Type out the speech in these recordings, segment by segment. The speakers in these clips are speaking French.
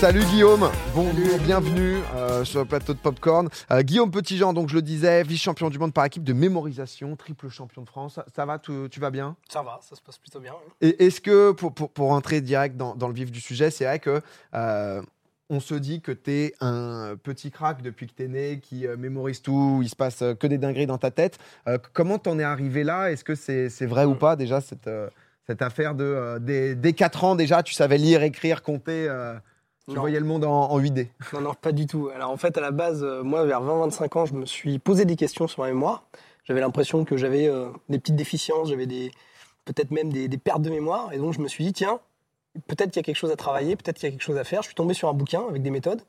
Salut Guillaume, bonjour, bienvenue euh, sur le plateau de Popcorn. Euh, Guillaume Petitjean, donc je le disais, vice-champion du monde par équipe de mémorisation, triple champion de France. Ça, ça va, tu, tu vas bien? Ça va, ça se passe plutôt bien. oui. Et est-ce que, pour, pour, pour rentrer direct dans, dans le vif du sujet, c'est vrai que euh, on se dit que tu es un petit crack depuis que tu es né, qui euh, mémorise tout, il se passe euh, que des dingueries dans ta tête. Euh, comment t'en es arrivé là? Est-ce que c'est vrai ou pas déjà cette, cette affaire de dès, dès 4 ans déjà, tu savais lire, écrire, compter tu Non. voyais le monde en, en 8D Non, non, pas du tout. Alors en fait, à la base, euh, moi, vers 20-25 ans, je me suis posé des questions sur ma mémoire. J'avais l'impression que j'avais euh, des petites déficiences, j'avais des peut-être même des, des pertes de mémoire. Et donc, je me suis dit, tiens, peut-être qu'il y a quelque chose à travailler, peut-être qu'il y a quelque chose à faire. Je suis tombé sur un bouquin avec des méthodes.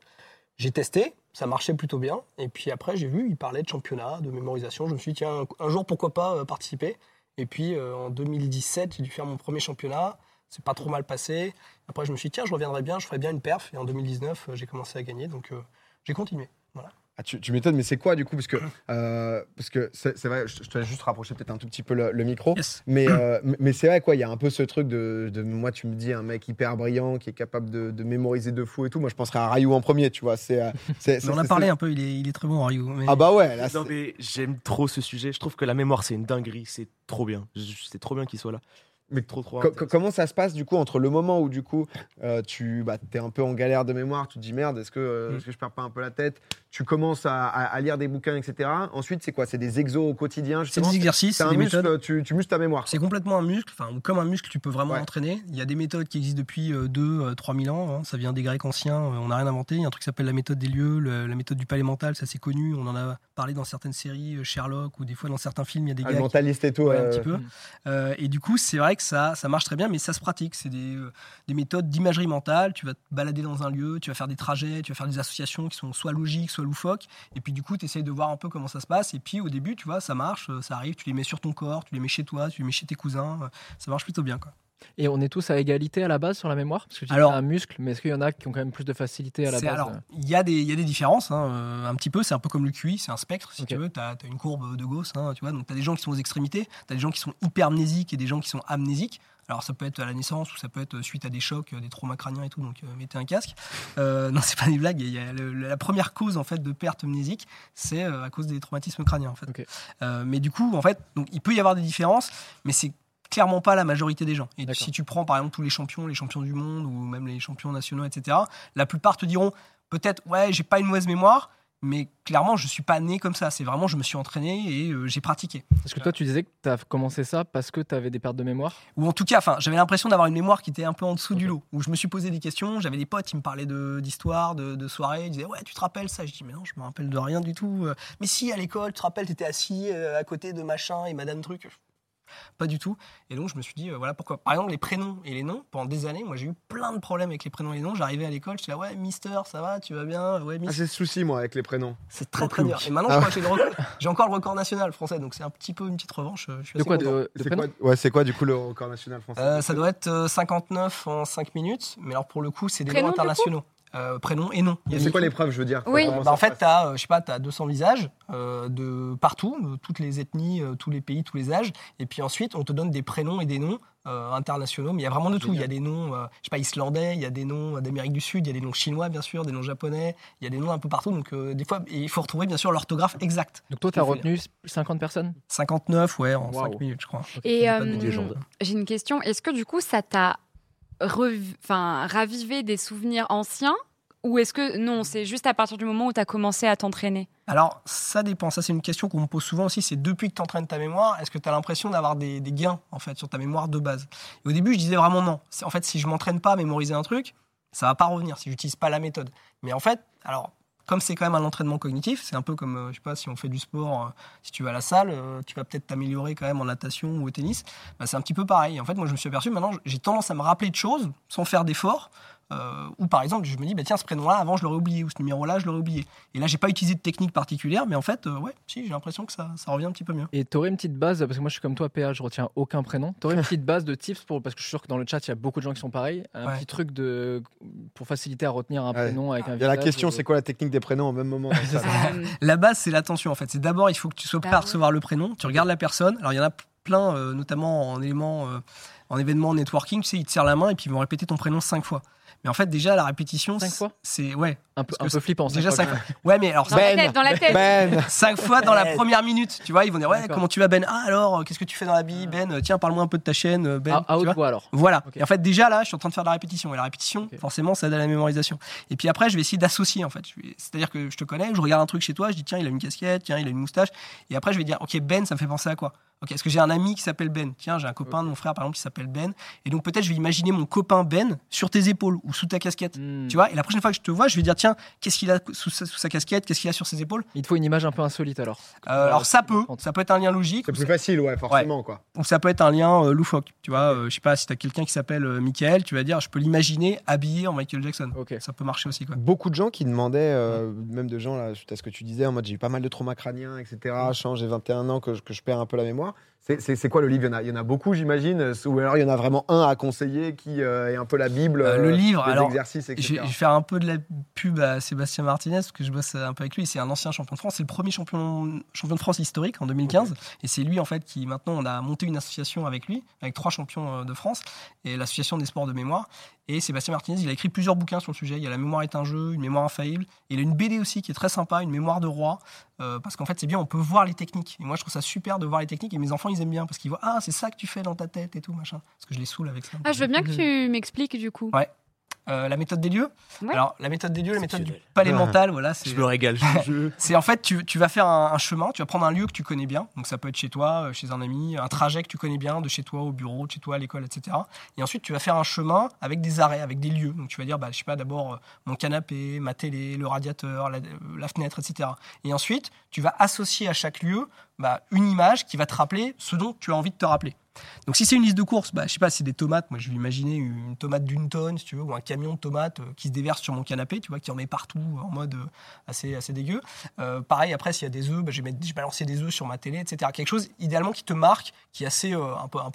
J'ai testé, ça marchait plutôt bien. Et puis après, j'ai vu, il parlait de championnat, de mémorisation. Je me suis dit, tiens, un, un jour, pourquoi pas euh, participer Et puis, euh, en 2017, j'ai dû faire mon premier championnat. C'est pas trop mal passé. Après, je me suis dit, tiens, je reviendrai bien, je ferai bien une perf. Et en 2019, euh, j'ai commencé à gagner. Donc, euh, j'ai continué. Voilà. Ah, tu, tu m'étonnes, mais c'est quoi du coup Parce que euh, parce que c'est c'est vrai, je, je te laisse juste rapprocher peut-être un tout petit peu le, le micro. Yes. Mais, euh, mais- c'est vrai, quoi, il y a un peu ce truc de, de- Moi, tu me dis un mec hyper brillant qui est capable de, de mémoriser de fou et tout. Moi, je penserais à Rayou en premier, tu vois. C'est, c'est- Mais c'est- on a c'est- parlé un peu, il est, il est très bon, Ryu. mais- Ah bah ouais, là, Non mais j'aime trop ce sujet. Je trouve que la mémoire c'est une dinguerie. C'est trop bien. Je- C'est trop bien qu'il soit là. Mais trop trop. Co- co- intéressant. comment ça se passe du coup entre le moment où du coup euh, tu bah, es un peu en galère de mémoire, tu te dis merde, est-ce que, euh, Mm. que je perds pas un peu la tête? Tu commences à, à- à lire des bouquins, etc. Ensuite, c'est quoi? C'est des exos au quotidien C'est des exercices, C'est des muscle, méthodes. tu, tu muscles ta mémoire. C'est complètement un muscle, enfin comme un muscle, tu peux vraiment Ouais. l'entraîner. Il y a des méthodes qui existent depuis 2 3 000 ans, hein. ça vient des Grecs anciens, euh, on n'a rien inventé. Il y a un truc qui s'appelle la méthode des lieux, le- la méthode du palais mental, ça c'est connu, on en a parlé dans certaines séries, euh, Sherlock, ou des fois dans certains films, il y a des Ah, le gars qui- mentaliste et tout. Ouais, euh, un petit peu. Euh, et du coup, c'est vrai que ça, marche très bien, mais ça se pratique. C'est des, euh, des méthodes d'imagerie mentale. Tu vas te balader dans un lieu, tu vas faire des trajets, tu vas faire des associations qui sont soit logiques, soit loufoques. Et puis du coup, tu essayes de voir un peu comment ça se passe. Et puis au début, tu vois, ça marche, euh, ça arrive, tu les mets sur ton corps, tu les mets chez toi, tu les mets chez tes cousins. euh, Ça marche plutôt bien. Et on est tous à égalité à la base sur la mémoire? Parce que tu dis Alors- un muscle, mais est-ce qu'il y en a qui ont quand même plus de facilité à la base alors, euh? il y, a des- il y a des différences, hein, euh, un petit peu. C'est un peu comme le QI, c'est un spectre, si tu veux. Tu as, une courbe de Gauss, hein, tu vois. Donc, tu as des gens qui sont aux extrémités, tu as des gens qui sont hypermnésiques et des gens qui sont amnésiques. Alors, ça peut être à la naissance ou ça peut être suite à des chocs, euh, des traumas crâniens et tout. Donc, euh, mettez un casque. Euh, non, c'est pas des blagues. Il y a le- la première cause, en fait, de perte mnésique, c'est euh, à cause des traumatismes crâniens, en fait. Euh, mais du coup, en fait, donc, il peut y avoir des différences, mais c'est clairement pas la majorité des gens. Et D'accord. si tu prends par exemple tous les champions, les champions du monde ou même les champions nationaux, etc., la plupart te diront peut-être ouais, j'ai pas une mauvaise mémoire, mais clairement je suis pas né comme ça. C'est vraiment je me suis entraîné et euh, j'ai pratiqué. Parce que toi, tu disais que tu as commencé ça parce que tu avais des pertes de mémoire? Ou en tout cas, enfin, j'avais l'impression d'avoir une mémoire qui était un peu en dessous du lot. Où je me suis posé des questions. J'avais des potes qui me parlaient de- d'histoire, de, de soirée. Ils disaient ouais, tu te rappelles ça? Je dis mais non, je me rappelle de rien du tout. Euh, Mais si à l'école, tu te rappelles, t'étais assis euh, à côté de machin et Madame truc. Pas du tout. Et donc je me suis dit, euh, voilà pourquoi. Par exemple, les prénoms et les noms, pendant des années, moi j'ai eu plein de problèmes avec les prénoms et les noms. J'arrivais à l'école, je suis là, ouais, Mister, ça va, tu vas bien? Ouais, Ah, Mister. j'ai ce souci, moi, avec les prénoms. c'est très très dur. Et maintenant, Ah je crois que j'ai encore le record national français, donc c'est un petit peu une petite revanche. euh, Je suis De quoi de, de C'est prénom quoi, ouais, c'est quoi, du coup, le record national français? Euh, ça doit être euh, 59 en 5 minutes, mais alors pour le coup, c'est des Prénom, noms du coup? internationaux. Euh, prénom et nom. C'est quoi l'épreuve, je veux dire Oui. Bah, en fait, tu as, je sais pas, as 200 visages euh, de partout, de toutes les ethnies, euh, tous les pays, tous les âges. Et puis ensuite, on te donne des prénoms et des noms euh, internationaux. Mais il y a vraiment de tout. Il y a des noms, euh, je sais pas, islandais, il y a des noms euh, d'Amérique du Sud, il y a des noms chinois, bien sûr, des noms japonais. Il y a des noms un peu partout. Donc, euh, des fois, il faut retrouver, bien sûr, l'orthographe exacte. Donc toi, tu as retenu 50 personnes? 59, ouais, en Waouh. 5 minutes, je crois. Et euh, j'ai une question. Est-ce que du coup, ça t'a ravivé des souvenirs anciens ou est-ce que non, c'est juste à partir du moment où tu as commencé à t'entraîner? Alors, ça dépend. Ça, c'est une question qu'on me pose souvent aussi. C'est depuis que tu entraînes ta mémoire, est-ce que tu as l'impression d'avoir des, gains, en fait, sur ta mémoire de base? Et Au début, je disais vraiment non. En fait, si je m'entraîne pas à mémoriser un truc, ça va pas revenir si j'utilise pas la méthode. Mais en fait, alors, comme c'est quand même un entraînement cognitif, c'est un peu comme, euh, si on fait du sport, euh, si tu vas à la salle, euh, tu vas peut-être t'améliorer quand même en natation ou au tennis. Bah, c'est un petit peu pareil. En fait, moi, je me suis aperçu, maintenant, j'ai tendance à me rappeler de choses sans faire d'efforts. Euh, ou par exemple, je me dis, bah, tiens, ce prénom-là, avant, je l'aurais oublié, ou ce numéro-là, je l'aurais oublié. Et là, j'ai pas utilisé de technique particulière, mais en fait, euh, ouais, si, j'ai l'impression que ça, ça revient un petit peu mieux. Et tu aurais une petite base, parce que moi je suis comme toi, PA, je retiens aucun prénom. Tu aurais une petite base de tips pour, parce que je suis sûr que dans le chat, il y a beaucoup de gens qui sont pareils. Un Ouais. petit truc de, pour faciliter à retenir un Ouais. prénom avec un Il y a la question, c'est quoi la technique des prénoms au même moment La base, c'est l'attention, en fait. C'est d'abord, il faut que tu sois prêt Bah à ouais. recevoir le prénom. Tu regardes la personne. Alors, il y en a plein, euh, notamment en élément, euh, en événement networking, tu sais, ils te serrent la main et puis ils vont répéter ton prénom cinq fois. Mais en fait, déjà, la répétition. Cinq c'est- fois? C'est, ouais. Un peu, un peu flippant. Déjà cinq fois. Ouais, mais alors, Dans la Ben. tête, dans la tête. Ben Cinq fois dans la Ben. première minute, tu vois, ils vont dire ouais comment tu vas Ben? Ah alors qu'est-ce que tu fais dans la vie Ben? Tiens parle-moi un peu de ta chaîne Ben. Ah, à haute voix alors. voilà. Et en fait déjà là, je suis en train de faire de la répétition et la répétition, forcément, ça aide à la mémorisation. Et puis après, je vais essayer d'associer en fait. C'est-à-dire que je te connais, je regarde un truc chez toi, je dis tiens il a une casquette, tiens il a une moustache, et après je vais dire ok Ben, ça me fait penser à quoi? Ok, est-ce que j'ai un ami qui s'appelle Ben? Tiens, j'ai un copain de mon frère par exemple qui s'appelle Ben, et donc peut-être je vais imaginer mon copain Ben sur tes épaules ou sous ta casquette. Hmm. Tu vois, et la prochaine fois que je te vois, je vais dire tiens, qu'est-ce qu'il a sous sa, sous sa casquette, qu'est-ce qu'il a sur ses épaules? Il te faut une image un peu insolite alors. Euh, Alors ça peut, ça peut être un lien logique, C'est plus ça, facile, ouais, forcément, quoi. ou ça peut être un lien euh, loufoque. Tu vois, euh, je sais pas, si tu as quelqu'un qui s'appelle euh, Michael, tu vas dire je peux l'imaginer habillé en Michael Jackson. Ok. Ça peut marcher aussi quoi. Beaucoup de gens qui demandaient, euh, même de gens, là, suite à ce que tu disais, en mode j'ai eu pas mal de traumas crâniens, etc. Je change, j'ai 21 ans, que je perds un peu la mémoire. C'est- quoi le livre? Il y, en a, il y en a beaucoup, j'imagine, euh, ou alors il y en a vraiment un à conseiller qui euh, est un peu la Bible, Euh, le livre, des alors, exercices, etc. je vais faire un peu de la pub à Sébastien Martinez parce que je bosse un peu avec lui. C'est un ancien champion de France. C'est le premier champion, champion de France historique en 2015. Et c'est lui, en fait, qui maintenant, on a monté une association avec lui, avec trois champions euh, de France, et l'association des sports de mémoire. Et Sébastien Martinez, il a écrit plusieurs bouquins sur le sujet. Il y a La mémoire est un jeu, Une mémoire infaillible. Et il a une BD aussi qui est très sympa, Une mémoire de roi. euh, parce qu'en fait, c'est bien, on peut voir les techniques. Et moi, je trouve ça super de voir les techniques. Et mes enfants, ils aiment bien parce qu'ils voient, ah, c'est ça que tu fais dans ta tête et tout, machin. Parce que je les saoule avec ça. Ah, je veux bien que tu m'expliques du coup. Euh, la méthode des lieux. Ouais. Alors, la méthode des lieux, la méthode du palais Ouais. mental, voilà, c'est. Je me régale. Je- C'est en fait, tu, tu vas faire un, un chemin, tu vas prendre un lieu que tu connais bien, donc ça peut être chez toi, euh, chez un ami, un trajet que tu connais bien, de chez toi au bureau, de chez toi à l'école, etc. Et ensuite, tu vas faire un chemin avec des arrêts, avec des lieux. Donc tu vas dire, bah, je sais pas, d'abord euh, mon canapé, ma télé, le radiateur, la, la fenêtre, etc. Et ensuite, tu vas associer à chaque lieu bah, une image qui va te rappeler ce dont tu as envie de te rappeler. Donc si c'est une liste de courses, bah, je sais pas, c'est des tomates. Moi, je vais imaginer une tomate d'une tonne, si tu veux, ou un camion de tomates euh, qui se déverse sur mon canapé, tu vois, qui en met partout en mode euh, assez, assez dégueu. Euh, pareil, après, s'il y a des œufs, bah, je, vais mettre, balancer des œufs sur ma télé, etc. Quelque chose, idéalement, qui te marque, qui est assez euh, un peu, un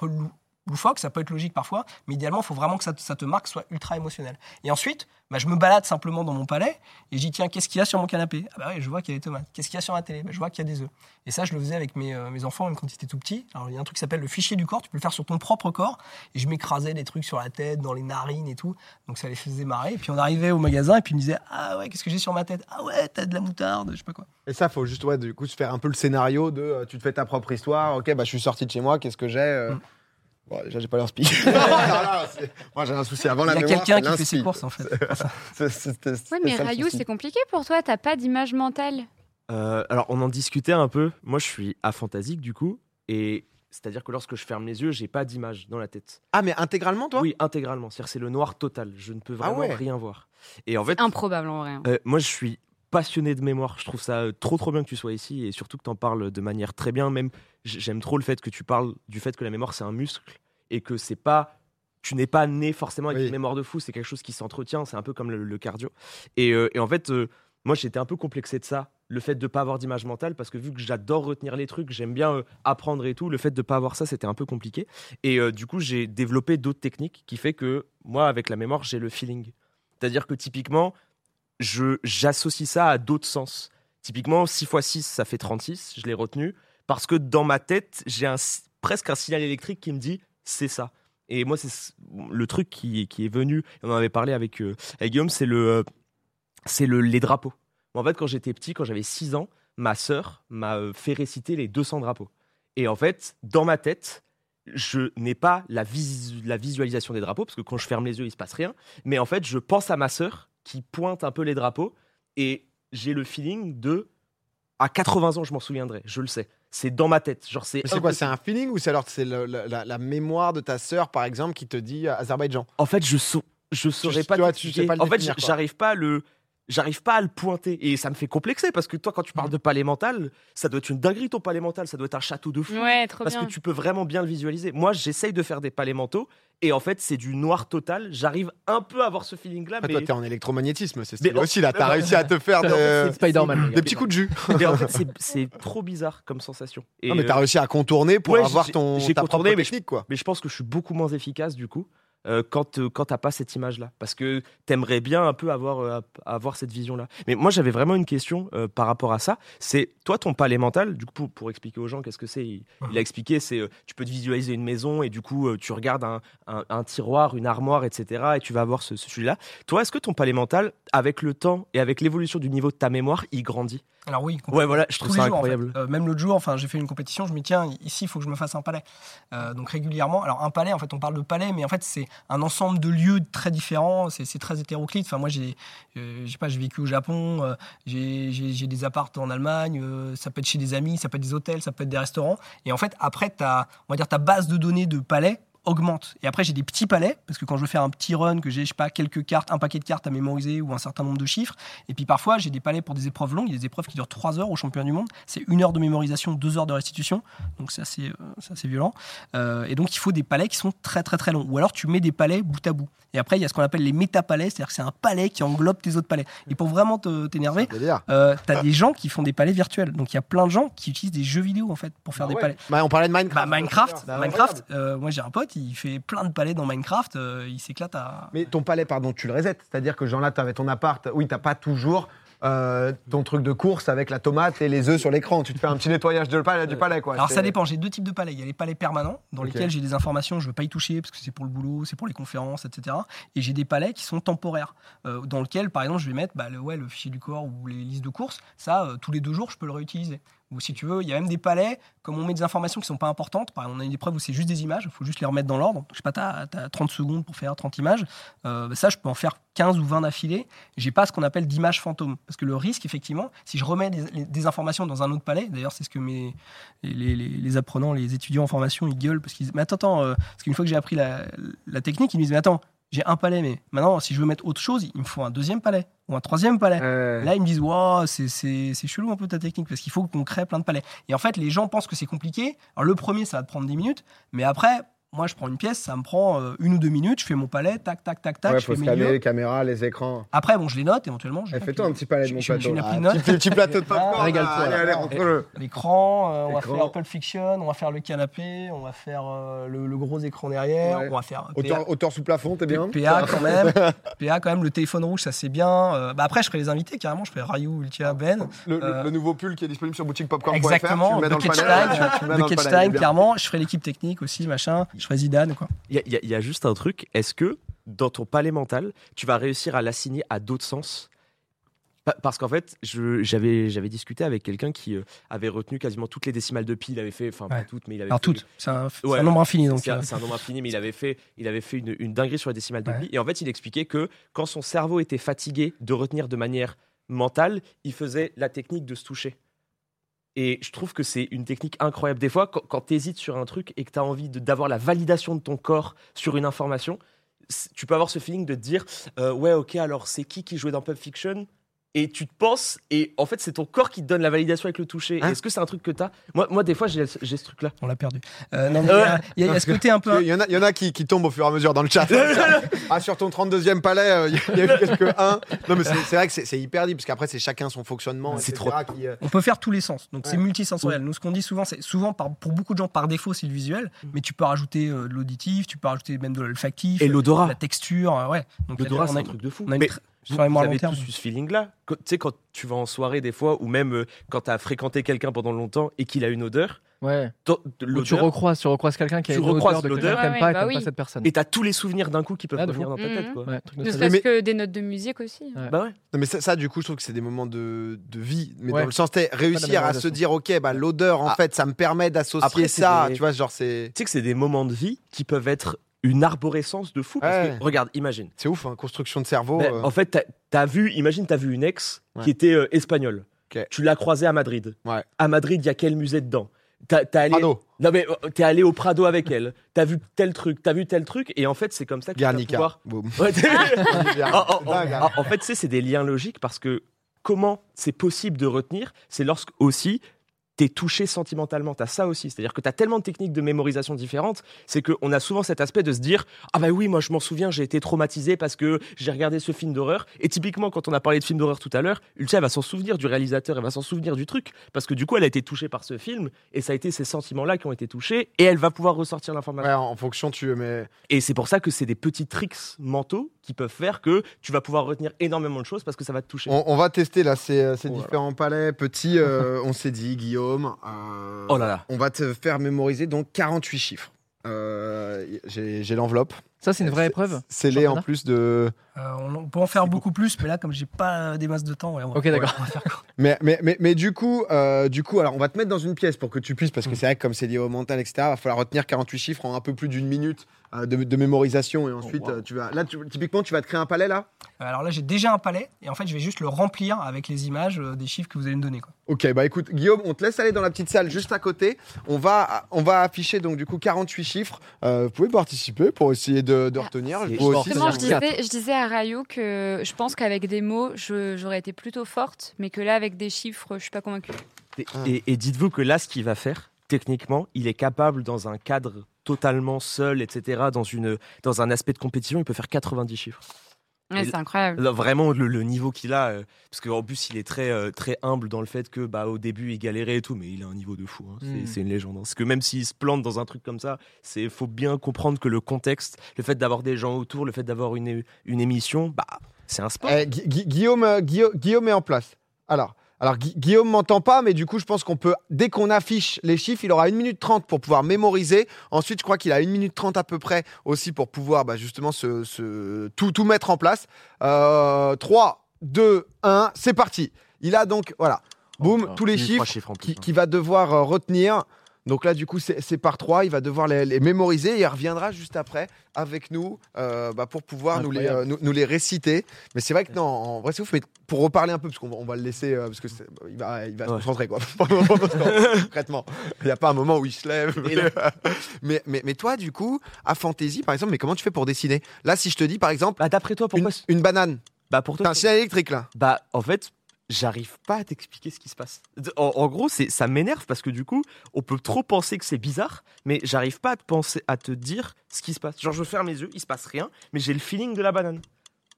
loufoque, ça peut être logique parfois, mais idéalement, il faut vraiment que ça, te- ça te marque, soit ultra émotionnel. Et ensuite, bah, je me balade simplement dans mon palais et je dis, tiens, qu'est-ce qu'il y a sur mon canapé? Ah bah ouais, je vois qu'il y a des tomates. Qu'est-ce qu'il y a sur la télé? Bah, Je vois qu'il y a des œufs. Et ça, je le faisais avec mes, euh, mes enfants, même quand ils étaient tout petits. Alors, il y a un truc qui s'appelle le fichier du corps, tu peux le faire sur ton propre corps. Et je m'écrasais des trucs sur la tête, dans les narines et tout. Donc, ça les faisait marrer. Et puis, on arrivait au magasin et puis ils me disaient, ah ouais, qu'est-ce que j'ai sur ma tête Ah ouais, t'as de la moutarde, je sais pas quoi. Et ça, faut juste, ouais, du coup, se faire un peu le scénario de euh, tu te fais ta propre histoire, ok, bah je suis sorti de chez moi, qu'est-ce que j'ai euh, Mm. Bon, déjà, j'ai pas. Non, non, c'est- moi, j'ai un souci avant Il la y a mémoire. quelqu'un qui fait ses courses, en fait. C'est mais Rayou, c'est compliqué pour toi. T'as pas d'image mentale. Euh, alors, on en discutait un peu. Moi, je suis aphantasique du coup. Et c'est-à-dire que lorsque je ferme les yeux, j'ai pas d'image dans la tête. Ah, mais intégralement, toi? Oui, intégralement. C'est-à-dire c'est le noir total. Je ne peux Ah vraiment ouais. rien voir. Et en fait, Improbable en vrai. hein. euh, moi, je suis passionné de mémoire. Je trouve ça euh, trop trop bien que tu sois ici et surtout que tu en parles de manière très bien. Même, j'aime trop le fait que tu parles du fait que la mémoire c'est un muscle et que c'est pas tu n'es pas né forcément avec Oui. une mémoire de fou, c'est quelque chose qui s'entretient, c'est un peu comme le, le cardio. Et, euh, et en fait, euh, moi j'étais un peu complexé de ça, le fait de ne pas avoir d'image mentale, parce que vu que j'adore retenir les trucs, j'aime bien euh, apprendre et tout, le fait de ne pas avoir ça, c'était un peu compliqué. Et du coup, j'ai développé d'autres techniques qui fait que moi, avec la mémoire, j'ai le feeling. C'est-à-dire que typiquement, j'associe ça à d'autres sens. Typiquement, 6 x 6, ça fait 36, je l'ai retenu, parce que dans ma tête, j'ai presque un signal électrique qui me dit c'est ça. Et moi, c'est le truc qui, est venu, on en avait parlé avec, euh, Guillaume, c'est le, euh, c'est le, les drapeaux. En fait, quand j'étais petit, quand j'avais 6 ans, ma sœur m'a euh, fait réciter les 200 drapeaux. Et en fait, dans ma tête, je n'ai pas la, la visualisation des drapeaux, parce que quand je ferme les yeux, il se passe rien. Mais en fait, je pense à ma sœur qui pointe un peu les drapeaux, et j'ai le feeling de à 80 ans, je m'en souviendrai, je le sais. C'est dans ma tête. Genre, c'est c'est quoi. C'est un feeling ou c'est alors c'est la, la- la mémoire de ta sœur, par exemple, qui te dit euh, Azerbaïdjan? En fait, je sau- je saurais tu pas tu sais pas En fait, j'arrive pas à le j'arrive pas à le pointer et ça me fait complexer parce que toi quand tu parles de palais mental, ça doit être une dinguerie ton palais mental, ça doit être un château de fou. Ouais, trop Parce bien. que tu peux vraiment bien le visualiser. Moi, j'essaye de faire des palais mentaux et en fait, c'est du noir total. J'arrive un peu à avoir ce feeling-là, mais, Toi, t'es en électromagnétisme, c'est Mais stylé en- aussi. Là, t'as réussi à te faire Mais en fait, des petits coups de jus. mais en fait, c'est- trop bizarre comme sensation. Et, Non, mais euh, t'as réussi à contourner pour ouais, avoir ton j'ai ta contourné, mais technique, quoi. mais je pense que je suis beaucoup moins efficace du coup. Euh, quand, euh, quand t'as pas cette image-là Parce que t'aimerais bien un peu avoir, euh, avoir cette vision-là. Mais moi, j'avais vraiment une question euh, par rapport à ça. C'est toi, ton palais mental, du coup, pour, pour expliquer aux gens qu'est-ce que c'est, il, il a expliqué, c'est tu peux te visualiser une maison et du coup, tu regardes un, un- un tiroir, une armoire, etc. et tu vas avoir ce, ce sujet-là. Toi, est-ce que ton palais mental, avec le temps et avec l'évolution du niveau de ta mémoire, il grandit? Alors oui. Ouais, voilà, je trouve tous ça en fait. incroyable. Euh, même l'autre jour, enfin, j'ai fait une compétition, je me dis tiens, ici, il faut que je me fasse un palais. Euh, donc régulièrement, alors un palais, en fait, on parle de palais, mais en fait, c'est un ensemble de lieux très différents, c'est très hétéroclite. Enfin, moi, j'ai, euh, pas, j'ai vécu au Japon, euh, j'ai des appartes en Allemagne, euh, ça peut être chez des amis, ça peut être des hôtels, ça peut être des restaurants. Et en fait, après, ta, on va dire, ta base de données de palais augmente. Et après, j'ai des petits palais, parce que quand je veux faire un petit run, que j'ai, je sais pas, quelques cartes, un paquet de cartes à mémoriser ou un certain nombre de chiffres, et puis parfois, j'ai des palais pour des épreuves longues. Il y a des épreuves qui durent 3 heures au championnat du monde. C'est une heure de mémorisation, deux heures de restitution. Donc c'est euh, ça, c'est violent. Euh, et donc, il faut des palais qui sont très, très, très longs. Ou alors, tu mets des palais bout à bout. Et après, il y a ce qu'on appelle les métapalais, c'est-à-dire que c'est un palais qui englobe tes autres palais. Et pour vraiment t'énerver, euh, t'as des gens qui font des palais virtuels. Donc, il y a plein de gens qui utilisent des jeux vidéo, en fait, pour faire Ah des palais. Bah, on parlait de Minecraft. Bah, Minecraft, Bah, Minecraft euh, moi j'ai un pote, il fait plein de palais dans Minecraft, euh, il s'éclate à. Mais ton palais, pardon, tu le reset. C'est-à-dire que, genre là, tu avais ton appart. Oui, t'as pas toujours euh, ton truc de course avec la tomate et les œufs sur l'écran. Tu te fais un petit nettoyage de palais, du palais, quoi. Alors ça dépend, j'ai deux types de palais. Il y a les palais permanents, dans lesquels j'ai des informations, je veux pas y toucher parce que c'est pour le boulot, c'est pour les conférences, etc. Et j'ai des palais qui sont temporaires, euh, dans lesquels, par exemple, je vais mettre bah, le, ouais, le fichier du corps ou les listes de courses. Ça, euh, tous les deux jours, je peux le réutiliser. Si tu veux, il y a même des palais, comme on met des informations qui sont pas importantes, par exemple, on a une épreuve où c'est juste des images, il faut juste les remettre dans l'ordre. Je sais pas, tu as, 30 secondes pour faire 30 images. Euh, bah, ça, je peux en faire 15 ou 20 d'affilée. J'ai pas ce qu'on appelle d'image fantôme. Parce que le risque, effectivement, si je remets des, informations dans un autre palais, d'ailleurs, c'est ce que mes, les apprenants, les étudiants en formation, ils gueulent parce qu'ils disent Mais attends, attends, euh, parce qu'une fois que j'ai appris la, la technique, ils me disent Mais attends, j'ai un palais, mais maintenant, si je veux mettre autre chose, il me faut un deuxième palais ou un troisième palais. Euh, Là, ils me disent, c'est c'est chelou un peu ta technique parce qu'il faut qu'on crée plein de palais. Et en fait, les gens pensent que c'est compliqué. Alors, le premier, ça va te prendre 10 minutes, mais après, moi, je prends une pièce, ça me prend euh, une ou deux minutes, je fais mon palais, tac, tac, tac, tac, ouais, je faut fais mes scanner les caméras, les écrans. Après, bon, je les note éventuellement. Eh, Fais-toi un petit palais de mon je- je- j'ai plateau. appli Ah, petit, petit plateau de Ah, popcorn. régale-toi, Allez, là. allez, rentre-le. L'écran, euh, on va faire Pulp Fiction, on va faire le canapé, on va faire euh, le, le gros écran derrière, Ouais. on va faire Hauteur, hauteur sous plafond, t'es bien PA quand même. PA quand même, le téléphone rouge, ça c'est bien. Euh, bah après, je ferai les invités carrément, je ferai Ryu, Ultia, Ben. le, le- Euh, le nouveau pull qui est disponible sur. Exactement, le mets dans de Ketchline, clairement. Je ferai l'équipe technique aussi, machin. Zidane. Il y, y y a juste un truc. Est-ce que dans ton palais mental, tu vas réussir à l'assigner à d'autres sens? Pa- Parce qu'en fait, j'avais discuté avec quelqu'un qui euh, avait retenu quasiment toutes les décimales de pi. Il avait fait, enfin pas toutes, mais il avait Alors fait toutes, c'est un, c'est Ouais. un nombre infini, donc. c'est un, euh, c'est un nombre infini, mais il avait fait, il avait fait une, une dinguerie sur les décimales de Ouais. pi. Et en fait, il expliquait que quand son cerveau était fatigué de retenir de manière mentale, il faisait la technique de se toucher. Et je trouve que c'est une technique incroyable. Des fois, quand, tu hésites sur un truc et que tu as envie d'avoir la validation de ton corps sur une information, tu peux avoir ce feeling de te dire euh, Ouais, ok, alors c'est qui qui jouait dans Pulp Fiction? Et tu te penses, et en fait, c'est ton corps qui te donne la validation avec le toucher. Hein Est-ce que c'est un truc que tu as moi, moi, des fois, j'ai ce truc-là. On l'a perdu. Euh, non, mais il y a- il y, a- il y a ce côté un peu. Il y en a, il y en a qui, qui tombent au fur et à mesure dans le chat. ah, sur ton 32e palais, euh, il y a eu quelques 1. Non, mais c'est vrai que c'est hyper dit, parce qu'après, c'est chacun son fonctionnement. C'est qui, euh, On peut faire tous les sens. Donc c'est Ouais. multisensoriel. Nous, ce qu'on dit souvent, c'est souvent par- pour beaucoup de gens par défaut, c'est le visuel, mais tu peux rajouter euh, de l'auditif, tu peux rajouter même de l'olfactif, Et l'odorat. la texture, euh, ouais. Donc L'odorat, on c'est a un truc de fou. Mais vous, vous avez long terme. tous eu ce feeling-là. Tu sais, quand tu vas en soirée, des fois, ou même euh, quand tu as fréquenté quelqu'un pendant longtemps et qu'il a une odeur, Ouais. Ou tu l'odeur, recroises, tu recroises quelqu'un qui a Tu une odeur recroises de quelqu'un l'odeur. que t'aimes Ouais, pas ouais, et bah t'aimes oui. pas cette personne. et tu as tous les souvenirs d'un coup qui peuvent Ah, revenir dans ta tête. Mhm. Quoi. Ouais, truc de Ne serait-ce Mais- que des notes de musique aussi. Ouais. Bah ouais. Non, mais ça, ça, du coup, je trouve que c'est des moments de, de vie. Mais Ouais. dans le sens, t'es réussir à se dire, OK, bah, l'odeur, en Ah. fait, ça me permet d'associer ça. des- Tu vois, genre, c'est Tu sais que c'est des moments de vie qui peuvent être une arborescence de fou. Parce Ouais. que, regarde, imagine. c'est ouf, hein, construction de cerveau. Ben, euh. En fait, t'as as vu, imagine, t'as vu une ex Ouais. qui était euh, espagnole. Tu l'as croisée à Madrid. Ouais. À Madrid, il y a quel musée dedans? T'as allé... Prado, Non mais euh, t'es allé au Prado avec elle. T'as vu tel truc, t'as vu tel truc, et en fait c'est comme ça que tu vas pouvoir. T'es- en, en- hein. en- en fait, c'est des liens logiques parce que comment c'est possible de retenir, c'est lorsque aussi t'es touché sentimentalement. T'as ça aussi. C'est-à-dire que t'as tellement de techniques de mémorisation différentes, c'est qu'on a souvent cet aspect de se dire Ah bah oui, moi je m'en souviens, j'ai été traumatisé parce que j'ai regardé ce film d'horreur. Et typiquement, quand on a parlé de film d'horreur tout à l'heure, Ultia va s'en souvenir du réalisateur, elle va s'en souvenir du truc. Parce que du coup, elle a été touchée par ce film et ça a été ces sentiments-là qui ont été touchés et elle va pouvoir ressortir l'information. Ouais, en fonction, tu. Mais... Et c'est pour ça que c'est des petits tricks mentaux qui peuvent faire que tu vas pouvoir retenir énormément de choses parce que ça va te toucher. On, on va tester là ces, euh, ces Oh là différents palais. Petits, euh, on s'est dit, Guillaume. euh, Oh là là. On va te faire mémoriser donc 48 chiffres. Euh, j'ai l'enveloppe. Ça, c'est une vraie épreuve C'est les en plus de. Euh, on, on peut en faire beaucoup plus, mais là, comme j'ai pas des masses de temps, ouais, on va- Ok, d'accord. on va faire. Mais, mais, mais, mais du coup, euh, du coup, alors on va te mettre dans une pièce pour que tu puisses, Mm. parce que c'est vrai que comme c'est lié au mental, etc., il va falloir retenir 48 chiffres en un peu plus d'une minute euh, de, de mémorisation et ensuite wow. euh, tu vas. Là, tu- typiquement, tu vas te créer un palais là? Euh, Alors là, j'ai déjà un palais, et en fait, je vais juste le remplir avec les images euh, des chiffres que vous allez me donner. Quoi. Ok, bah écoute, Guillaume, on te laisse aller dans la petite salle juste à côté. On va, on va afficher donc du coup 48 chiffres. Euh, vous pouvez participer pour essayer de, de Ah, retenir. aussi, ça je disais, je disais à Rayo que je pense qu'avec des mots, j'aurais été plutôt forte, mais que là, avec des chiffres, je suis pas convaincue. Et, Ah. et- et dites-vous que là, ce qu'il va faire, techniquement, il est capable, dans un cadre totalement seul, etc., dans, une, dans un aspect de compétition, il peut faire 90 chiffres. Ouais, c'est incroyable. Là, vraiment, le, le niveau qu'il a, euh, parce qu'en plus, il est très, euh, très humble dans le fait que, bah, au début, il galérait et tout, mais il a un niveau de fou. hein. C'est Mm. c'est une légende. hein. Parce que même s'il se plante dans un truc comme ça, c'est faut bien comprendre que le contexte, le fait d'avoir des gens autour, le fait d'avoir une, une émission, bah, c'est un sport. Eh, Gui- Gui- Guillaume, euh, Guillaume, Guillaume est en place. Alors, alors Gui- Guillaume m'entend pas, mais du coup, je pense qu'on peut, dès qu'on affiche les chiffres, il aura 1 minute 30 pour pouvoir mémoriser. Ensuite, je crois qu'il a 1 minute 30 à peu près aussi pour pouvoir bah, justement se, se- tout, tout mettre en place. Euh, 3, 2, 1, c'est parti. Il a donc, voilà, boum, Oh, tous les chiffres plus, qui, hein. qui va devoir euh, retenir. Donc là, du coup, c'est par trois. Il va devoir les, les mémoriser et il reviendra juste après avec nous euh, bah, pour pouvoir nous les, euh, nous, nous les réciter. Mais c'est vrai que non, en vrai, c'est ouf. Mais pour reparler un peu, parce qu'on va, on va le laisser, euh, parce que c'est- il va, il va se concentrer, quoi. Concrètement, il n'y a pas un moment où il se lève. Mais, mais, mais toi, du coup, à Fantasy, par exemple, mais comment tu fais pour dessiner? Là, si je te dis, par exemple, Bah, d'après toi, pourquoi une banane, Bah, pour toi, un signal électrique là. Bah, en fait, j'arrive pas à t'expliquer ce qui se passe. En, en gros, c'est ça m'énerve parce que du coup, on peut trop penser que c'est bizarre, mais j'arrive pas à te penser, à te dire ce qui se passe. Genre, je ferme les yeux, il se passe rien, mais j'ai le feeling de la banane.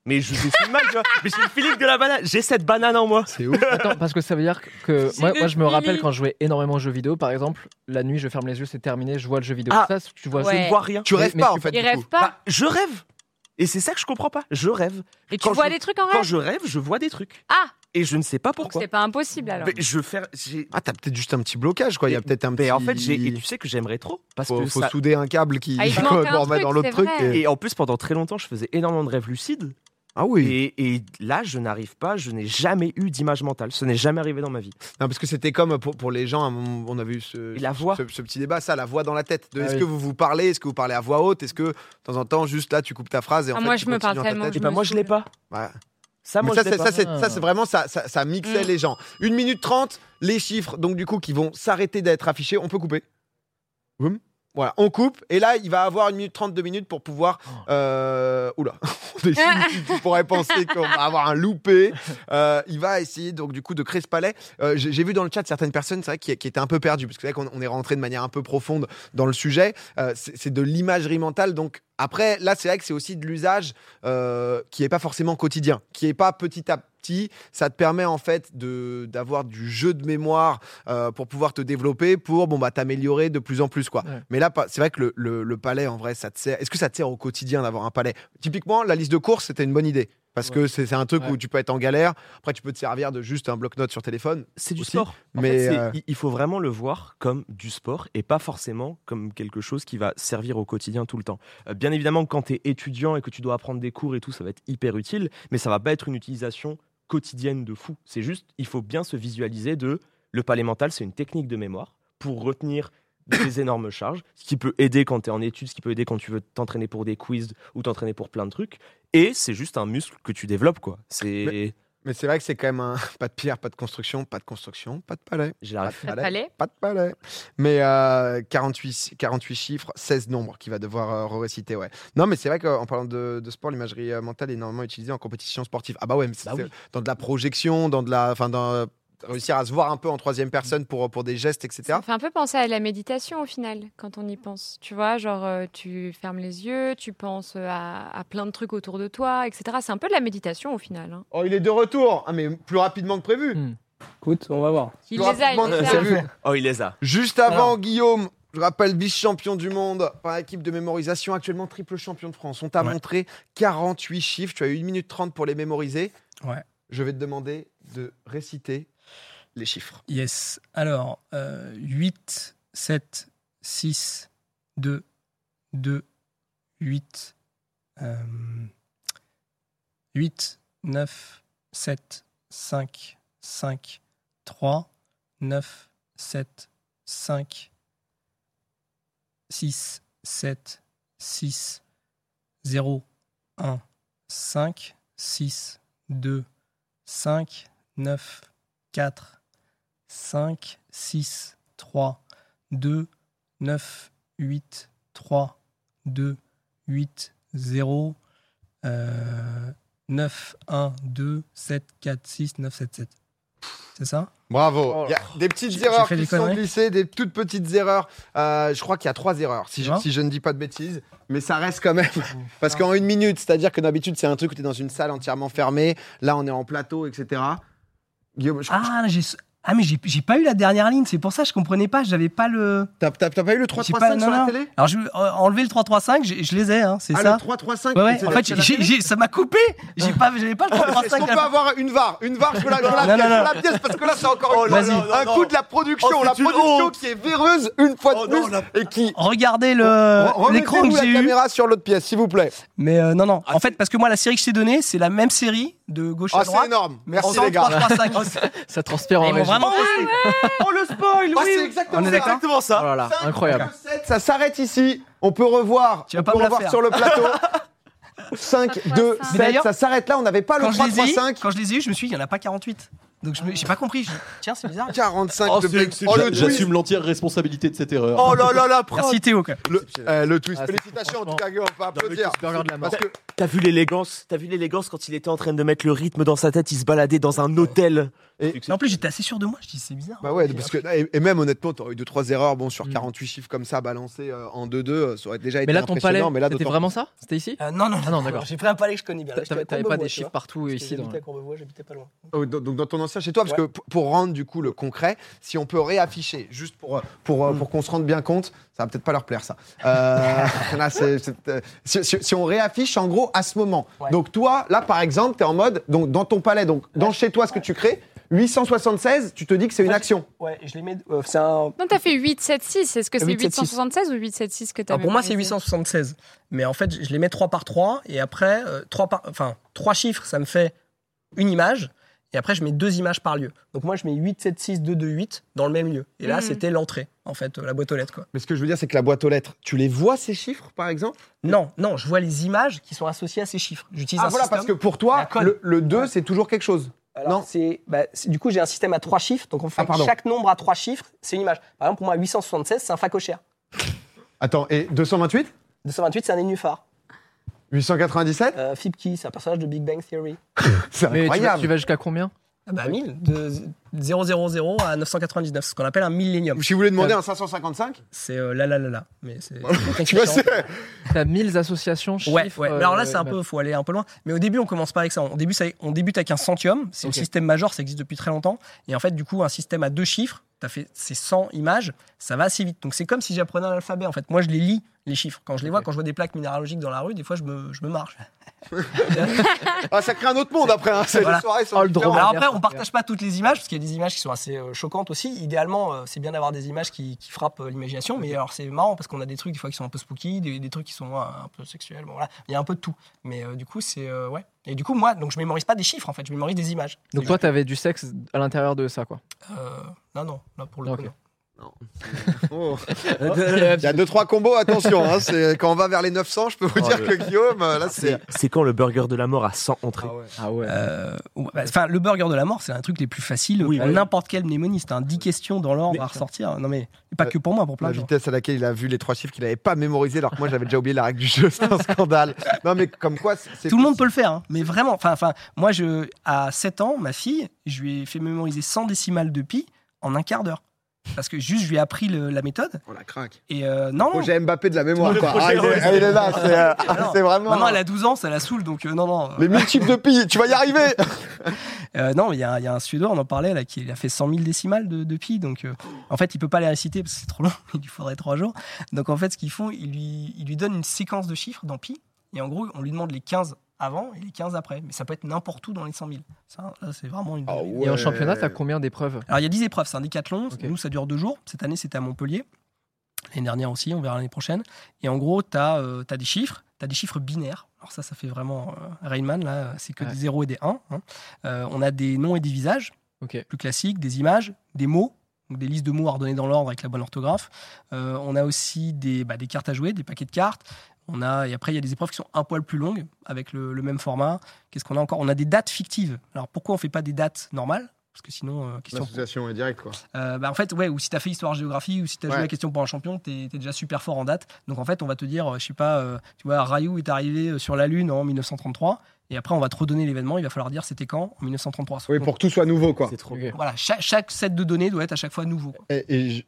Mais je dessine mal, tu vois. Mais j'ai le feeling de la banane. J'ai cette banane en moi. C'est ouf. Attends, parce que ça veut dire que moi, je me rappelle quand je jouais énormément aux jeux vidéo, par exemple, la nuit, je ferme les yeux, c'est terminé, je vois le jeu vidéo. Ah. ça, tu vois, Ouais. Je ne vois rien. tu rêves mais pas, en fait. Il du rêve coup. pas. Bah, je rêve. Et c'est ça que je comprends pas. Je rêve. Et tu quand vois je- des trucs en Quand rêve je rêve, je vois des trucs. Ah, Et je ne sais pas pourquoi. c'est pas impossible alors. Mais je fais. j'ai- Ah, t'as peut-être juste un petit blocage, quoi. Il y a peut-être un petit. Mais en fait, j'ai. Et tu sais que j'aimerais trop. Parce faut, que faut ça- souder un câble qui Ah, il manque un truc, dans l'autre c'est truc. vrai. Et en plus, pendant très longtemps, je faisais énormément de rêves lucides. Ah oui. Et, et là, je n'arrive pas, je n'ai jamais eu d'image mentale. Ce n'est jamais arrivé dans ma vie. Non, parce que c'était comme pour, pour les gens, on avait eu ce, Et la voix. ce, ce petit débat, ça, la voix dans la tête. Ah est-ce oui. que vous vous parlez Est-ce que vous parlez à voix haute Est-ce que de temps en temps, juste là, tu coupes ta phrase et en Ah, fait, moi, tu je me parle tellement, tête Je Et bah, me moi, je l'ai saoule. pas. Ouais. Ça, moi, ça, l'ai c'est, pas. ça, c'est, Ah. vraiment ça, ça, ça mixait Mm. les gens. Une minute trente, les chiffres, donc du coup, qui vont s'arrêter d'être affichés, on peut couper. Boum. Voilà, on coupe et là il va avoir une minute trente, deux minutes pour pouvoir. Euh... Oula, on pourrais penser qu'on va avoir un loupé. Euh, il va essayer donc du coup de créer ce palais. Euh, j'ai vu dans le chat certaines personnes, c'est vrai, qui, qui étaient un peu perdues parce que c'est vrai qu'on on est rentré de manière un peu profonde dans le sujet. Euh, c'est de l'imagerie mentale, donc après là c'est vrai que c'est aussi de l'usage euh, qui est pas forcément quotidien, qui est pas petit à petit. Ça te permet en fait d'avoir du jeu de mémoire euh, pour pouvoir te développer, pour bon bah t'améliorer de plus en plus quoi. Ouais. Mais là, c'est vrai que le, le- le palais en vrai, ça te sert. Est-ce que ça te sert au quotidien d'avoir un palais? Typiquement, la liste de courses, c'était une bonne idée. Parce que c'est un truc Ouais. où tu peux être en galère. Après, tu peux te servir de juste un bloc-notes sur téléphone. C'est du aussi. sport. En Mais, fait, euh, il- il faut vraiment le voir comme du sport et pas forcément comme quelque chose qui va servir au quotidien tout le temps. Euh, bien évidemment, quand tu es étudiant et que tu dois apprendre des cours et tout, ça va être hyper utile, mais ça va pas être une utilisation quotidienne de fou. C'est juste, il faut bien se visualiser de le palais mental, c'est une technique de mémoire pour retenir des énormes charges, ce qui peut aider quand tu es en études, ce qui peut aider quand tu veux t'entraîner pour des quiz ou t'entraîner pour plein de trucs. Et c'est juste un muscle que tu développes, quoi. C'est. Mais c'est vrai que c'est quand même un. Pas de pierre, pas de construction, pas de construction, pas de palais. J'ai la Pas ref- de palais. palais. Pas de palais. Mais euh, 48, 48 chiffres, 16 nombres qu'il va devoir euh, réciter, ouais. Non, mais c'est vrai qu'en parlant de, de sport, l'imagerie euh, mentale est énormément utilisée en compétition sportive. Ah bah ouais, mais c'est Bah oui. dans de la projection, dans de la. Enfin, dans réussir à se voir un peu en troisième personne pour, pour des gestes, etc. Ça fait un peu penser à la méditation au final, quand on y pense. Tu vois, genre, euh, tu fermes les yeux, tu penses euh, à, à plein de trucs autour de toi, etc. C'est un peu de la méditation au final. hein. Oh, il est de retour Ah, mais plus rapidement que prévu Hmm. Écoute, on va voir. Il Plus les a, il les a. Oh, il les a. Juste avant, Alors. Guillaume, je rappelle, vice-champion du monde par équipe de mémorisation, actuellement triple champion de France. On t'a Ouais. montré 48 chiffres, tu as eu 1 minute 30 pour les mémoriser. Ouais. Je vais te demander de réciter les chiffres. Yes. Alors, euh, 8, 7, 6, 2, 2, 8, euh, 8, 9, 7, 5, 5, 3, 9, 7, 5, 6, 7, 6, 0, 1, 5, 6, 2, 5, 9, 4, 5, 6, 3, 2, 9, 8, 3, 2, 8, 0, euh, 9, 1, 2, 7, 4, 6, 9, 7, 7. C'est ça? Bravo. Oh Il y a des petites erreurs qui des sont glissées, des toutes petites erreurs. Euh, je crois qu'il y a trois erreurs, si je, vois si je ne dis pas de bêtises. Mais ça reste quand même. Parce qu'en une minute, c'est-à-dire que d'habitude, c'est un truc où tu es dans une salle entièrement fermée. Là, on est en plateau, etc. Guillaume, je- Ah, ah mais j'ai j'ai pas eu la dernière ligne, c'est pour ça que je comprenais pas, j'avais pas le. t'as t'as- t'as pas eu le J'ai 3-3-5 pas- sur non, la non. télé? Alors je euh, enlever le 3-3-5, j'ai- je les ai, hein, c'est Ah, ça. le 3-3-5 Ouais, ouais. c'est En la- fait, c'est la j'ai- télé j'ai- ça m'a coupé. J'ai pas, j'avais pas le Est-ce 3-3-5. qu'on peut avoir une VAR? Une VAR, je veux la, je veux la Non, pièce, non, je non. la pièce, parce que là, c'est encore Oh une là fois là, un non, coup non. de la production. Oh, la c'est une production honte. qui est véreuse une fois de Oh non, plus la- et qui. Regardez le Re- l'écran remettez-nous que j'ai la eu. caméra sur l'autre pièce, s'il vous plaît. Mais euh, non, non. Ah, en fait, parce que moi, la série que je t'ai donnée, c'est la même série de gauche Ah, à c'est droite. énorme. mais Merci sans les gars. 3-3-5. Ça transpire en régie. Vraiment. Oh, le spoil, Ah, oui c'est exactement On est ça. exactement Oh ça. là là, 5, incroyable. 7, ça s'arrête ici. On peut revoir. Tu vas on pas peut me la revoir faire. sur le plateau. 5, 2, Mais 7, d'ailleurs, ça s'arrête là. On n'avait pas le Quand je, les ai, 3-3-5. quand je les ai eu, je me suis dit, il y en a pas 48. Donc je me- j'ai pas compris. Je Tiens, c'est bizarre. 45 Oh, de Blake. Oh, le j'a- twist. J'assume l'entière responsabilité de cette erreur. Oh là là, la prod. Merci Théo. quoi. Le, euh, le twist. Ah, c'est- Félicitations en tout cas, Guillaume. On peut applaudir. Burger de la mort. Parce que T'as vu l'élégance T'as vu l'élégance quand il était en train de mettre le rythme dans sa tête Il se baladait dans un hôtel. Et- Mais en plus, j'étais assez sûr de moi. Je dis, c'est bizarre. Bah ouais, parce que et, même honnêtement, t'aurais eu deux trois erreurs. Bon, sur Mm. 48 chiffres comme ça balancés euh, en 2-2, euh, ça aurait déjà été Mais là, ton palais, mais là, c'était vraiment ça C'était ici Euh, non, non, Ah non, d'accord. J'ai pris un palais que je connais bien. T'avais pas des chiffres partout ici. J'habitais à Courbevoie, j'habitais pas loin. Oh, donc dans ton ancien chez toi, parce que pour rendre du coup le concret, si on peut réafficher, juste pour, pour, euh, pour qu'on se rende bien compte, ça va peut-être pas leur plaire ça. Euh, là, euh, si on réaffiche en gros à ce moment. Ouais. Donc toi, là par exemple, tu es en mode, donc dans ton palais, donc dans chez toi ce que tu crées, 876, tu te dis que c'est une action. Ouais, je les mets. euh, c'est un. Non, t'as fait 8, 7, 6. Est-ce que c'est 8, 7, 6. 876 ou 876 que t'as Alors pour moi, c'est mémorisé 876. Mais en fait, je les mets 3 par 3. Et après, euh, 3 par, enfin, 3 chiffres, ça me fait une image. Et après, je mets deux images par lieu. Donc moi, je mets 8, 7, 6, 2, 2, 8 dans le même lieu. Et là, Mhm. c'était l'entrée, en fait, euh, la boîte aux lettres. Quoi. Mais ce que je veux dire, c'est que la boîte aux lettres, tu les vois ces chiffres par exemple? Non, non, je vois les images qui sont associées à ces chiffres. J'utilise Ah un voilà, système. parce que pour toi, le, le 2, c'est toujours quelque chose. Alors, Non? c'est, bah, c'est- du coup, j'ai un système à trois chiffres. Donc, en fait, Ah, pardon. chaque nombre à trois chiffres, c'est une image. Par exemple, pour moi, 876, c'est un facochère. Attends, et 228 228, c'est un nénuphar. 897 Euh, Fibki, c'est un personnage de Big Bang Theory. C'est Mais tu vas, incroyable. tu vas jusqu'à combien Ah bah 1000, de 000 à 999, ce qu'on appelle un millénium. Si vous voulez demander un 555 C'est euh, là, là, là, là. Mais c'est. Tu vois, c'est. T'as 1000 associations, chiffres. Ouais, ouais. Mais alors là, euh, c'est un peu, faut aller un peu loin. Mais au début, on commence pas avec ça. On débute, avec- on débute avec un centium. C'est Ok. le système major, ça existe depuis très longtemps. Et en fait, du coup, un système à deux chiffres, t'as fait ces 100 images, ça va assez vite. Donc c'est comme si j'apprenais un alphabet. En fait, moi, je les lis les chiffres. Quand je les vois, quand je vois des plaques minéralogiques dans la rue, des fois, je me, je me marche. Ah, ça crée un autre monde après. Hein. C'est- Voilà. Les soirées sont Oh, le drôle. Alors après, on partage pas toutes les images parce qu'il y a des images qui sont assez euh, choquantes aussi. Idéalement, euh, c'est bien d'avoir des images qui, qui frappent euh, l'imagination. Mais alors, c'est marrant parce qu'on a des trucs des fois qui sont un peu spooky, des, des trucs qui sont euh, un peu sexuels. Bon, voilà, il y a un peu de tout. Mais euh, du coup, c'est euh, ouais. Et du coup, moi, donc je mémorise pas des chiffres en fait, je mémorise des images. Donc toi, t'avais du sexe à l'intérieur de ça, quoi. Euh, non, non, là pour le Ok. coup. non. Oh. Il y a deux trois combos, attention. hein, c'est- quand on va vers les 900, je peux vous Oh, dire que Guillaume, euh, là, c'est. C'est quand le burger de la mort à 100 entrées Ah ouais. Euh, ouais, bah, Enfin, le burger de la mort, c'est un truc les plus faciles. Oui, n'importe quel mnémoniste. Hein. 10 questions dans l'ordre à ressortir. Non, mais pas que pour moi, pour plein La de gens. vitesse à laquelle il a vu les trois chiffres qu'il n'avait pas mémorisé, alors que moi j'avais déjà oublié la règle du jeu, c'est un scandale. Non, mais comme quoi, c'est- c'est Tout le monde peut le faire, hein. mais vraiment. Enfin, enfin, moi, je, à 7 ans, ma fille, je lui ai fait mémoriser 100 décimales de pi en un quart d'heure. Parce que juste, je lui ai appris le- la méthode. On la craque. Et euh, non, Mbappé de la mémoire, quoi. projet, Ah, il, est, il est là, c'est euh, non. c'est vraiment. Maintenant, elle a 12 ans, ça la saoule, donc euh, non, non. Les multiples de pi, tu vas y arriver Euh, non, il y, a il y a un Suédois, on en parlait, là, qui a fait 100 000 décimales de, de pi. Donc, euh, en fait, il peut pas les réciter parce que c'est trop long. Il lui faudrait trois jours. Donc, en fait, ce qu'ils font, ils lui, ils lui donnent une séquence de chiffres dans pi. Et en gros, on lui demande les 15 avant et les 15 après. Mais ça peut être n'importe où dans les 100 000. Ça, là, c'est vraiment une. Ah. Et en championnat, t'as combien d'épreuves? Alors, il y a 10 épreuves, c'est un décathlon. Nous, ça dure deux jours. Cette année, c'était à Montpellier. L'année dernière aussi, on verra l'année prochaine. Et en gros, tu as, des chiffres, tu as des chiffres binaires. Alors, ça, ça fait vraiment euh, Rainman, là, c'est que Ouais. des 0 et des 1. hein. Euh, on a des noms et des visages, plus classiques, des images, des mots. Donc des listes de mots ordonnées dans l'ordre avec la bonne orthographe. Euh, on a aussi des, bah, des cartes à jouer, des paquets de cartes. On a, et après, il y a des épreuves qui sont un poil plus longues, avec le, le même format. Qu'est-ce qu'on a encore? On a des dates fictives. Alors pourquoi on fait pas des dates normales? Parce que sinon, euh, question L'association est directe, quoi. euh, bah, en fait, ouais, ou si tu as fait histoire-géographie, ou si tu as joué la question pour un champion, tu es, déjà super fort en date. Donc en fait, on va te dire, euh, je sais pas, euh, tu vois, Rayou est arrivé sur la Lune en 1933, et après on va te redonner l'événement, il va falloir dire c'était quand En 1933. Oui, Donc, pour que tout soit nouveau, quoi. C'est trop Ok. bien. Voilà, chaque, chaque set de données doit être à chaque fois nouveau. quoi. Et,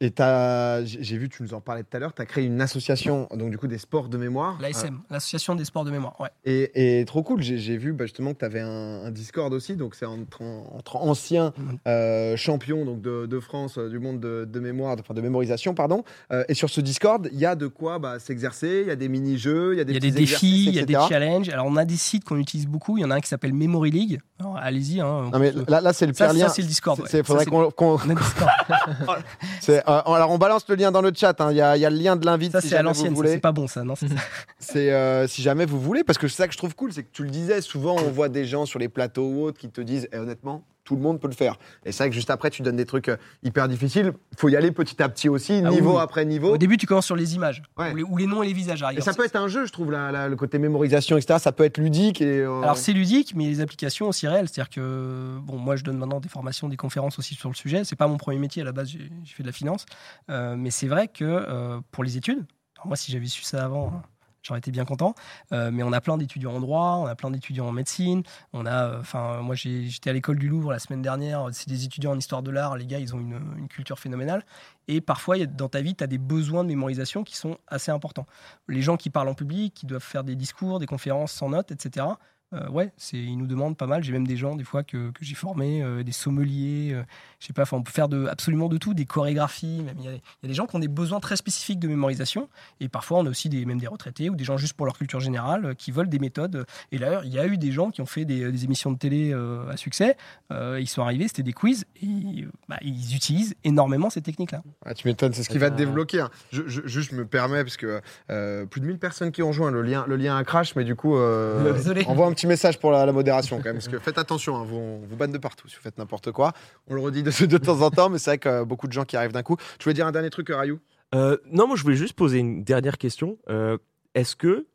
j'ai vu, tu nous en parlais tout à l'heure, tu as créé une association, donc du coup des sports de mémoire. L'ASM, l'Association des sports de mémoire. Ouais. Et, et trop cool, j'ai vu bah, justement que tu avais un, un Discord aussi, donc c'est entre, entre anciens Mhm. euh, champions donc de, de France, euh, du monde de, de mémoire, de, enfin, de mémorisation, pardon. Euh, et sur ce Discord, il y a de quoi bah, s'exercer, il y a des mini-jeux, il y a des, Il y a des défis, il y a des challenges. Alors on a des sites qu'on utilise beaucoup. Il y en a un qui s'appelle Memory League. Alors, Allez-y. Hein, Non mais là, là c'est le ça, lien. ça, c'est le Discord. Ouais. Ça, faudrait qu'on, euh, alors on balance le lien dans le chat. hein. Il y, a, il y a le lien de l'invite Ça, si c'est à jamais vous l'ancienne. C'est pas bon, ça. Non, c'est- C'est euh, si jamais vous voulez, parce que c'est ça que je trouve cool, c'est que tu le disais, souvent on voit des gens sur les plateaux ou autres qui te disent, eh, honnêtement, tout le monde peut le faire. Et c'est vrai que juste après, tu donnes des trucs euh, hyper difficiles. faut y aller petit à petit aussi, Ah niveau oui. après niveau. Au début, tu commences sur les images, Ouais. ou, les, ou les noms et les visages. la Et ça peut être un jeu, je trouve, là, là, le côté mémorisation, etc. Ça peut être ludique. Et, euh, Alors c'est ludique, mais les applications aussi réelles. C'est-à-dire que bon, moi je donne maintenant des formations, des conférences aussi sur le sujet. C'est pas mon premier métier à la base. J'ai j'ai fait de la finance, Euh, mais c'est vrai que euh, pour les études, alors moi si j'avais su ça avant. hein, J'aurais été bien content, Euh, mais on a plein d'étudiants en droit, on a plein d'étudiants en médecine, on a, euh, enfin, moi j'étais à l'école du Louvre la semaine dernière, c'est des étudiants en histoire de l'art, les gars ils ont une, culture phénoménale, et parfois dans ta vie tu as des besoins de mémorisation qui sont assez importants. Les gens qui parlent en public, qui doivent faire des discours, des conférences sans notes, etc. Euh, ouais, c'est, ils nous demandent pas mal. J'ai même des gens, des fois, que, que j'ai formés, euh, des sommeliers, euh, je sais pas, enfin, on peut faire de, absolument de tout, des chorégraphies. Même. Il, y a, il y a des gens qui ont des besoins très spécifiques de mémorisation. Et parfois, on a aussi des, même des retraités ou des gens juste pour leur culture générale euh, qui veulent des méthodes. Et d'ailleurs, il y a eu des gens qui ont fait des, des émissions de télé euh, à succès. Euh, ils sont arrivés, c'était des quiz. Et bah, ils utilisent énormément ces techniques-là. Ah, tu m'étonnes, c'est ce qui va te Ah. débloquer. hein. Je, je- juste, je me permets, parce que euh, plus de 1000 personnes qui ont rejoint, le lien, le lien a crash, mais du coup, euh, envoie un petit message pour la, la modération quand même, parce que faites attention, hein, vous, on vous banne de partout si vous faites n'importe quoi. On le redit de, de temps en temps, mais c'est vrai que euh, beaucoup de gens qui arrivent d'un coup. Tu voulais dire un dernier truc, euh, Rayou? Euh, non, moi je voulais juste poser une dernière question. Euh, Est-ce que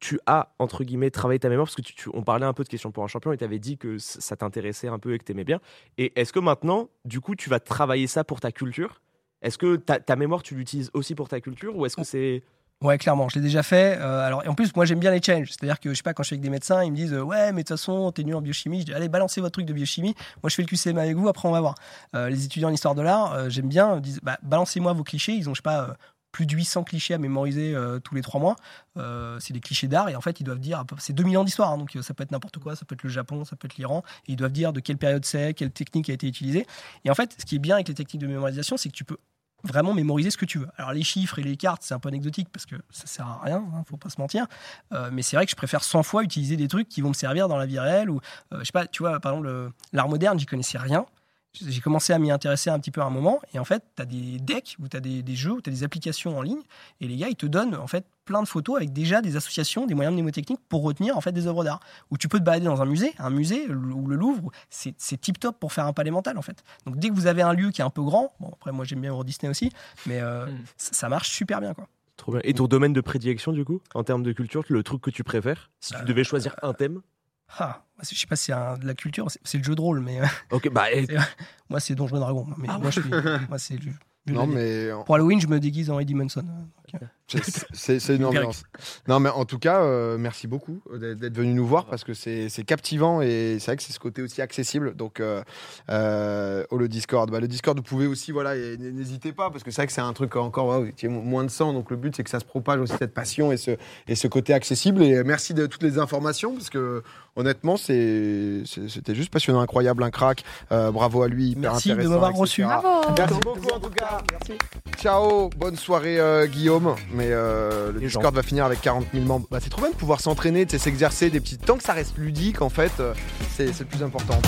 tu as, entre guillemets, travaillé ta mémoire? Parce que tu, tu- on parlait un peu de questions pour un champion et tu avais dit que ça t'intéressait un peu et que tu aimais bien. Et est-ce que maintenant, du coup, tu vas travailler ça pour ta culture? Est-ce que ta, ta mémoire, tu l'utilises aussi pour ta culture? Ou est-ce que c'est. Ouais, clairement, je l'ai déjà fait. Euh, alors, en plus, moi, j'aime bien les challenges. C'est-à-dire que, je sais pas, quand je suis avec des médecins, ils me disent, euh, ouais, mais de toute façon, t'es nul en biochimie. Je dis, allez, balancez votre truc de biochimie. Moi, je fais le QCM avec vous, après, on va voir. Euh, les étudiants en histoire de l'art, j'aime bien, ils disent, bah, balancez-moi vos clichés. Ils ont, je sais pas, plus de 800 clichés à mémoriser tous les trois mois. C'est des clichés d'art et en fait, ils doivent dire, c'est 2000 ans d'histoire, hein, donc ça peut être n'importe quoi, ça peut être le Japon, ça peut être l'Iran, et ils doivent dire de quelle période c'est, quelle technique a été utilisée. Et en fait, ce qui est bien avec les techniques de mémorisation, c'est que tu peux vraiment mémoriser ce que tu veux. Alors les chiffres et les cartes, c'est un peu anecdotique parce que ça sert à rien, hein, faut pas se mentir. Euh, mais c'est vrai que je préfère 100 fois utiliser des trucs qui vont me servir dans la vie réelle ou euh, je sais pas, tu vois, par exemple le- l'art moderne, j'y connaissais rien. J'ai commencé à m'y intéresser un petit peu à un moment. Et en fait, tu as des decks ou tu as des, des jeux ou tu as des applications en ligne. Et les gars, ils te donnent en fait plein de photos avec déjà des associations, des moyens mnémotechniques pour retenir en fait des œuvres d'art. Où tu peux te balader dans un musée, un musée ou le Louvre, c'est tip top pour faire un palais mental en fait. Donc dès que vous avez un lieu qui est un peu grand, bon après moi j'aime bien Euro Disney aussi, mais euh, Mm. ça ça marche super bien quoi. Trop bien. Et ton domaine de prédilection, du coup, en termes de culture, le truc que tu préfères Si tu Euh, devais choisir un thème? Ah, je sais pas si c'est un- de la culture, c'est le jeu de rôle, mais euh, Ok, bah, et- moi c'est Donjons et Dragons. Mais Ah moi, je suis, moi c'est Non, mais Pour Halloween, je me déguise en Eddie Munson. c'est c'est une ambiance. Non, mais en tout cas, euh, merci beaucoup d'être d'être venu nous voir parce que c'est captivant et c'est vrai que c'est ce côté aussi accessible. Donc, euh, euh, oh, le Discord. Bah, le Discord, vous pouvez aussi, voilà, n'hésitez pas parce que c'est vrai que c'est un truc encore qui est mo- moins de 100. Donc, le but, c'est que ça se propage aussi cette passion et ce, et ce côté accessible. Et merci de toutes les informations parce que honnêtement, c'était juste passionnant, incroyable, un crack. Euh, bravo à lui, hyper Merci de m'avoir reçu. Bravo. Merci beaucoup en tout cas. Ciao, bonne soirée euh, Guillaume. Mais euh, le Les Discord va finir avec 40 000 membres. Bah, c'est trop bien de pouvoir s'entraîner, de s'exercer des petits. Tant que ça reste ludique, en fait, euh, c'est le plus important.